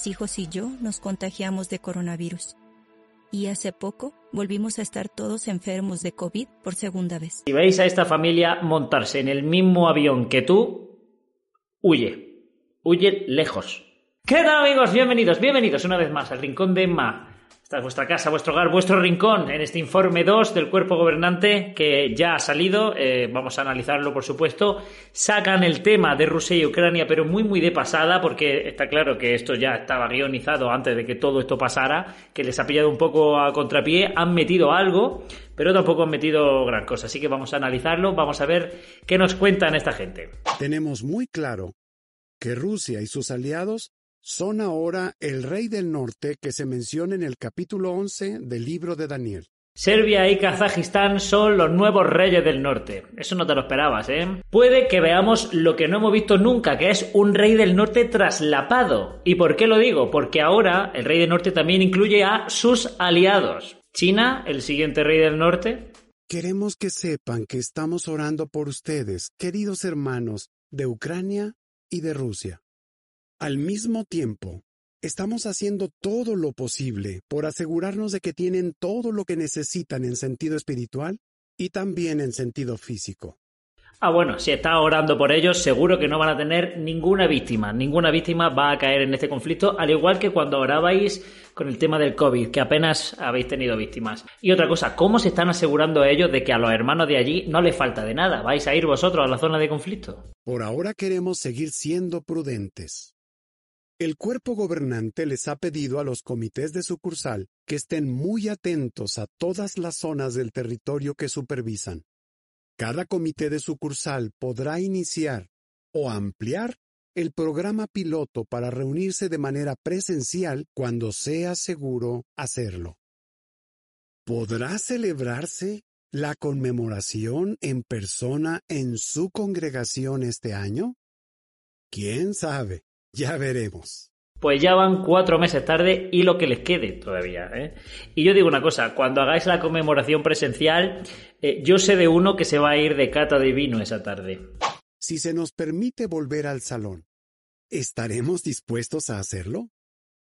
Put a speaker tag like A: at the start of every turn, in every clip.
A: Mis hijos y yo nos contagiamos de coronavirus. Y hace poco volvimos a estar todos enfermos de COVID por segunda vez.
B: Si veis a esta familia montarse en el mismo avión que tú, huye. Huye lejos. ¿Qué tal amigos? Bienvenidos, bienvenidos una vez más al Rincón de Emma. Esta es vuestra casa, vuestro hogar, vuestro rincón en este informe 2 del cuerpo gobernante que ya ha salido. Eh, vamos a analizarlo, por supuesto. Sacan el tema de Rusia y Ucrania, pero muy, muy de pasada, porque está claro que esto ya estaba guionizado antes de que todo esto pasara, que les ha pillado un poco a contrapié. Han metido algo, pero tampoco han metido gran cosa. Así que vamos a analizarlo, vamos a ver qué nos cuentan esta gente.
C: Tenemos muy claro que Rusia y sus aliados son ahora el rey del norte que se menciona en el capítulo 11 del libro de Daniel.
B: Serbia y Kazajistán son los nuevos reyes del norte. Eso no te lo esperabas, ¿eh? Puede que veamos lo que no hemos visto nunca, que es un rey del norte traslapado. ¿Y por qué lo digo? Porque ahora el rey del norte también incluye a sus aliados. China, el siguiente rey del norte.
C: Queremos que sepan que estamos orando por ustedes, queridos hermanos, de Ucrania y de Rusia. Al mismo tiempo, estamos haciendo todo lo posible por asegurarnos de que tienen todo lo que necesitan en sentido espiritual y también en sentido físico.
B: Ah, bueno, si está orando por ellos, seguro que no van a tener ninguna víctima. Ninguna víctima va a caer en este conflicto, al igual que cuando orabais con el tema del COVID, que apenas habéis tenido víctimas. Y otra cosa, ¿cómo se están asegurando ellos de que a los hermanos de allí no les falta de nada? ¿Vais a ir vosotros a la zona de conflicto?
C: Por ahora queremos seguir siendo prudentes. El cuerpo gobernante les ha pedido a los comités de sucursal que estén muy atentos a todas las zonas del territorio que supervisan. Cada comité de sucursal podrá iniciar o ampliar el programa piloto para reunirse de manera presencial cuando sea seguro hacerlo. ¿Podrá celebrarse la conmemoración en persona en su congregación este año? ¿Quién sabe? Ya veremos.
B: Pues ya van cuatro meses tarde y lo que les quede todavía. ¿eh? Y yo digo una cosa, cuando hagáis la conmemoración presencial, eh, yo sé de uno que se va a ir de cata de vino esa tarde.
C: Si se nos permite volver al salón, ¿estaremos dispuestos a hacerlo?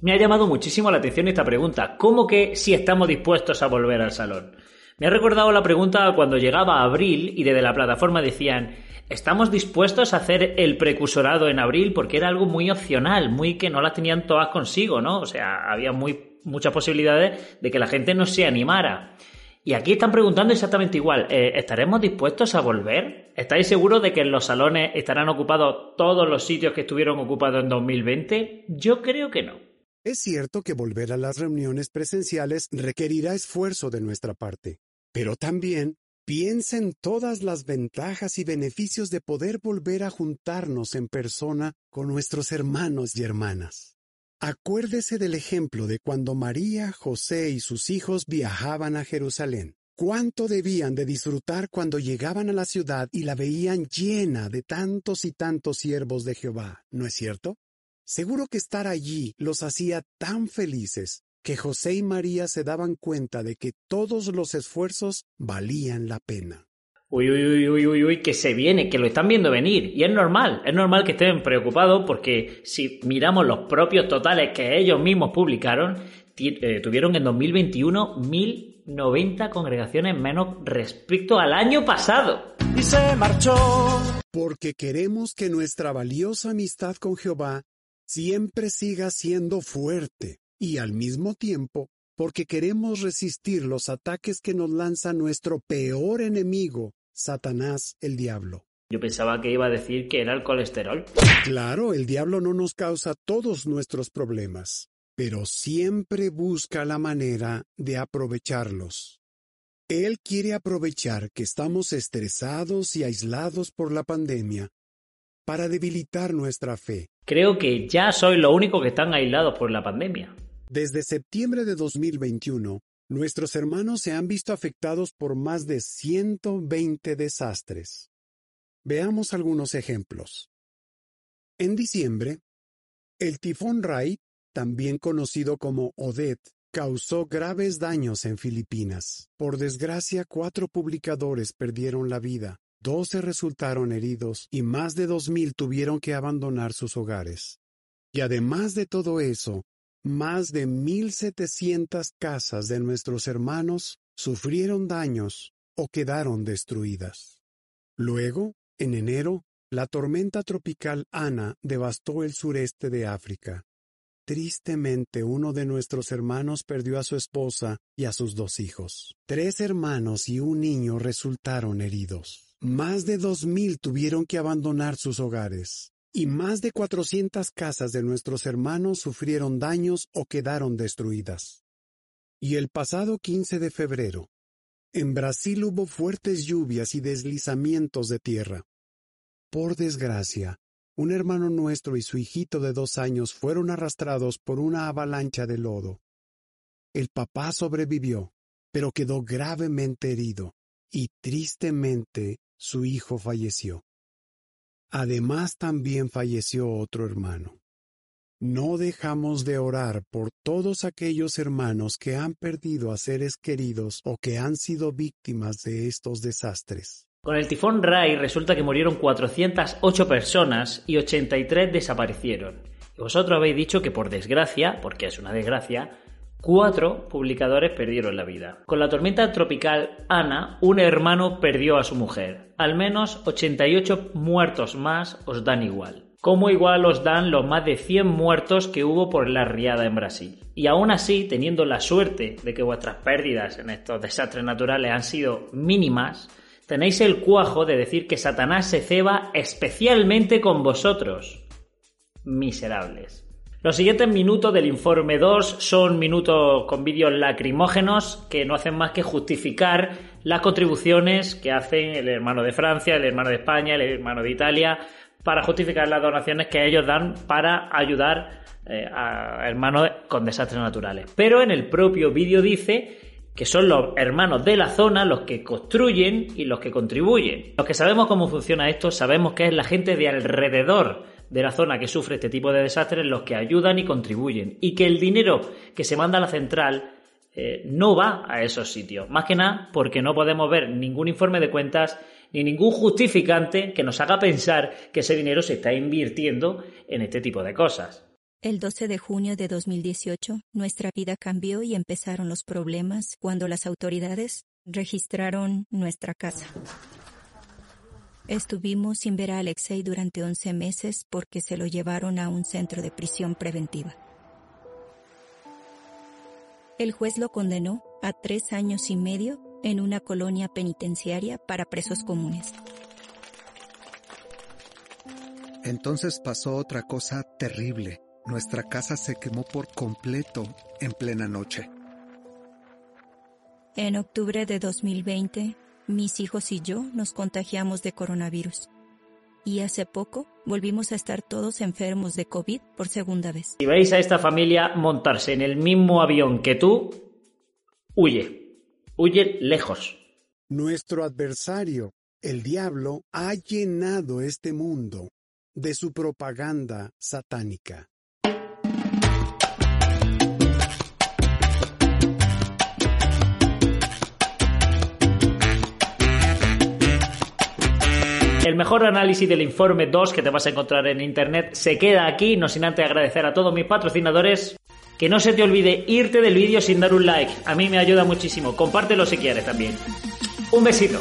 B: Me ha llamado muchísimo la atención esta pregunta. ¿Cómo que si estamos dispuestos a volver al salón? Me ha recordado la pregunta cuando llegaba abril y desde la plataforma decían, estamos dispuestos a hacer el precursorado en abril porque era algo muy opcional, muy que no las tenían todas consigo, ¿no? O sea, había muy, muchas posibilidades de que la gente no se animara. Y aquí están preguntando exactamente igual, eh, ¿estaremos dispuestos a volver? ¿Estáis seguros de que en los salones estarán ocupados todos los sitios que estuvieron ocupados en 2020? Yo creo que no.
C: Es cierto que volver a las reuniones presenciales requerirá esfuerzo de nuestra parte. Pero también piensa en todas las ventajas y beneficios de poder volver a juntarnos en persona con nuestros hermanos y hermanas. Acuérdese del ejemplo de cuando María, José y sus hijos viajaban a Jerusalén. Cuánto debían de disfrutar cuando llegaban a la ciudad y la veían llena de tantos y tantos siervos de Jehová, ¿no es cierto? Seguro que estar allí los hacía tan felices que José y María se daban cuenta de que todos los esfuerzos valían la pena.
B: Uy, uy, uy, uy, uy, que se viene, que lo están viendo venir. Y es normal, es normal que estén preocupados porque si miramos los propios totales que ellos mismos publicaron, eh, tuvieron en 2021 1090 congregaciones menos respecto al año pasado.
C: Y se marchó. Porque queremos que nuestra valiosa amistad con Jehová siempre siga siendo fuerte y al mismo tiempo porque queremos resistir los ataques que nos lanza nuestro peor enemigo, Satanás el diablo.
B: Yo pensaba que iba a decir que era el colesterol.
C: Claro, el diablo no nos causa todos nuestros problemas, pero siempre busca la manera de aprovecharlos. Él quiere aprovechar que estamos estresados y aislados por la pandemia para debilitar nuestra fe
B: Creo que ya sois los únicos que están aislados por la pandemia.
C: Desde septiembre de 2021, nuestros hermanos se han visto afectados por más de 120 desastres. Veamos algunos ejemplos. En diciembre, el tifón Rai, también conocido como Odette, causó graves daños en Filipinas. Por desgracia, cuatro publicadores perdieron la vida, doce resultaron heridos y más de dos mil tuvieron que abandonar sus hogares. Y además de todo eso, más de mil setecientas casas de nuestros hermanos sufrieron daños o quedaron destruidas. Luego, en enero, la tormenta tropical Ana devastó el sureste de África. Tristemente, uno de nuestros hermanos perdió a su esposa y a sus dos hijos. Tres hermanos y un niño resultaron heridos. Más de dos mil tuvieron que abandonar sus hogares, y más de cuatrocientas casas de nuestros hermanos sufrieron daños o quedaron destruidas. Y el pasado 15 de febrero, en Brasil hubo fuertes lluvias y deslizamientos de tierra. Por desgracia, un hermano nuestro y su hijito de dos años fueron arrastrados por una avalancha de lodo. El papá sobrevivió, pero quedó gravemente herido, y tristemente su hijo falleció. Además también falleció otro hermano. No dejamos de orar por todos aquellos hermanos que han perdido a seres queridos o que han sido víctimas de estos desastres.
B: Con el tifón Rai resulta que murieron 408 personas y 83 desaparecieron. Y vosotros habéis dicho que por desgracia, porque es una desgracia, Cuatro publicadores perdieron la vida. Con la tormenta tropical Ana, un hermano perdió a su mujer. Al menos 88 muertos más os dan igual. Como igual os dan los más de 100 muertos que hubo por la riada en Brasil. Y aún así, teniendo la suerte de que vuestras pérdidas en estos desastres naturales han sido mínimas, tenéis el cuajo de decir que Satanás se ceba especialmente con vosotros. Miserables. Los siguientes minutos del informe 2 son minutos con vídeos lacrimógenos que no hacen más que justificar las contribuciones que hacen el hermano de Francia, el hermano de España, el hermano de Italia, para justificar las donaciones que ellos dan para ayudar eh, a hermanos con desastres naturales. Pero en el propio vídeo dice que son los hermanos de la zona los que construyen y los que contribuyen. Los que sabemos cómo funciona esto, sabemos que es la gente de alrededor de la zona que sufre este tipo de desastres los que ayudan y contribuyen. Y que el dinero que se manda a la central eh, no va a esos sitios. Más que nada porque no podemos ver ningún informe de cuentas ni ningún justificante que nos haga pensar que ese dinero se está invirtiendo en este tipo de cosas.
A: El 12 de junio de 2018, nuestra vida cambió y empezaron los problemas cuando las autoridades registraron nuestra casa. Estuvimos sin ver a Alexei durante 11 meses porque se lo llevaron a un centro de prisión preventiva. El juez lo condenó a tres años y medio en una colonia penitenciaria para presos comunes.
D: Entonces pasó otra cosa terrible. Nuestra casa se quemó por completo en plena noche.
A: En octubre de 2020, mis hijos y yo nos contagiamos de coronavirus. Y hace poco volvimos a estar todos enfermos de COVID por segunda vez.
B: Si veis a esta familia montarse en el mismo avión que tú, huye. Huye lejos.
C: Nuestro adversario, el diablo, ha llenado este mundo de su propaganda satánica.
B: El mejor análisis del informe 2 que te vas a encontrar en internet se queda aquí, no sin antes agradecer a todos mis patrocinadores. Que no se te olvide irte del vídeo sin dar un like, a mí me ayuda muchísimo, compártelo si quieres también. Un besito.